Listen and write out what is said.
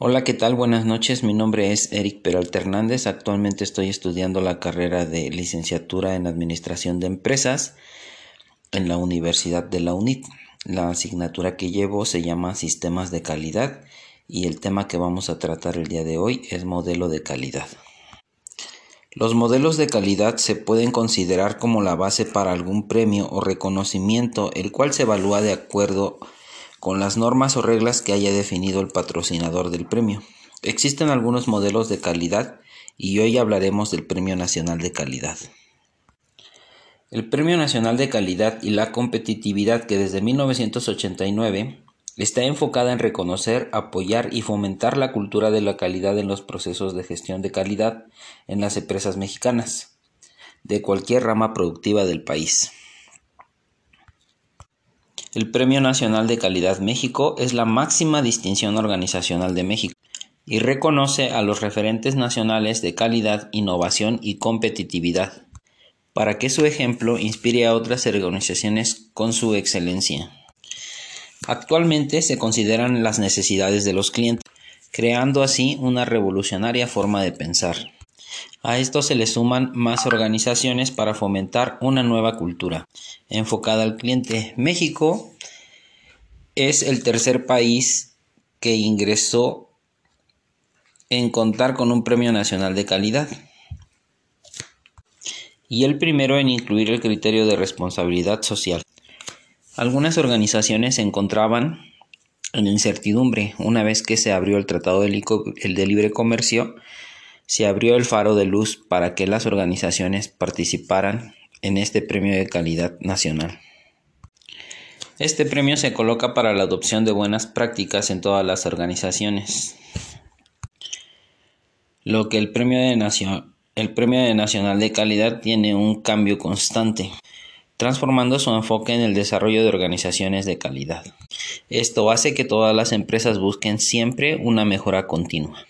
Hola, ¿qué tal? Buenas noches. Mi nombre es Eric Peralta Hernández. Actualmente estoy estudiando la carrera de licenciatura en Administración de Empresas en la Universidad de la UNIT. La asignatura que llevo se llama Sistemas de Calidad y el tema que vamos a tratar el día de hoy es modelo de calidad. Los modelos de calidad se pueden considerar como la base para algún premio o reconocimiento, el cual se evalúa de acuerdo a con las normas o reglas que haya definido el patrocinador del premio. Existen algunos modelos de calidad y hoy hablaremos del Premio Nacional de Calidad. El Premio Nacional de Calidad y la competitividad que desde 1989 está enfocada en reconocer, apoyar y fomentar la cultura de la calidad en los procesos de gestión de calidad en las empresas mexicanas, de cualquier rama productiva del país. El Premio Nacional de Calidad México es la máxima distinción organizacional de México y reconoce a los referentes nacionales de calidad, innovación y competitividad, para que su ejemplo inspire a otras organizaciones con su excelencia. Actualmente se consideran las necesidades de los clientes, creando así una revolucionaria forma de pensar. A esto se le suman más organizaciones para fomentar una nueva cultura enfocada al cliente. México es el tercer país que ingresó en contar con un premio nacional de calidad y el primero en incluir el criterio de responsabilidad social. Algunas organizaciones se encontraban en incertidumbre una vez que se abrió el Tratado de Libre Comercio se abrió el faro de luz para que las organizaciones participaran en este premio de calidad nacional. Este premio se coloca para la adopción de buenas prácticas en todas las organizaciones. Lo que el premio de, el premio de Nacional de Calidad tiene un cambio constante, transformando su enfoque en el desarrollo de organizaciones de calidad. Esto hace que todas las empresas busquen siempre una mejora continua.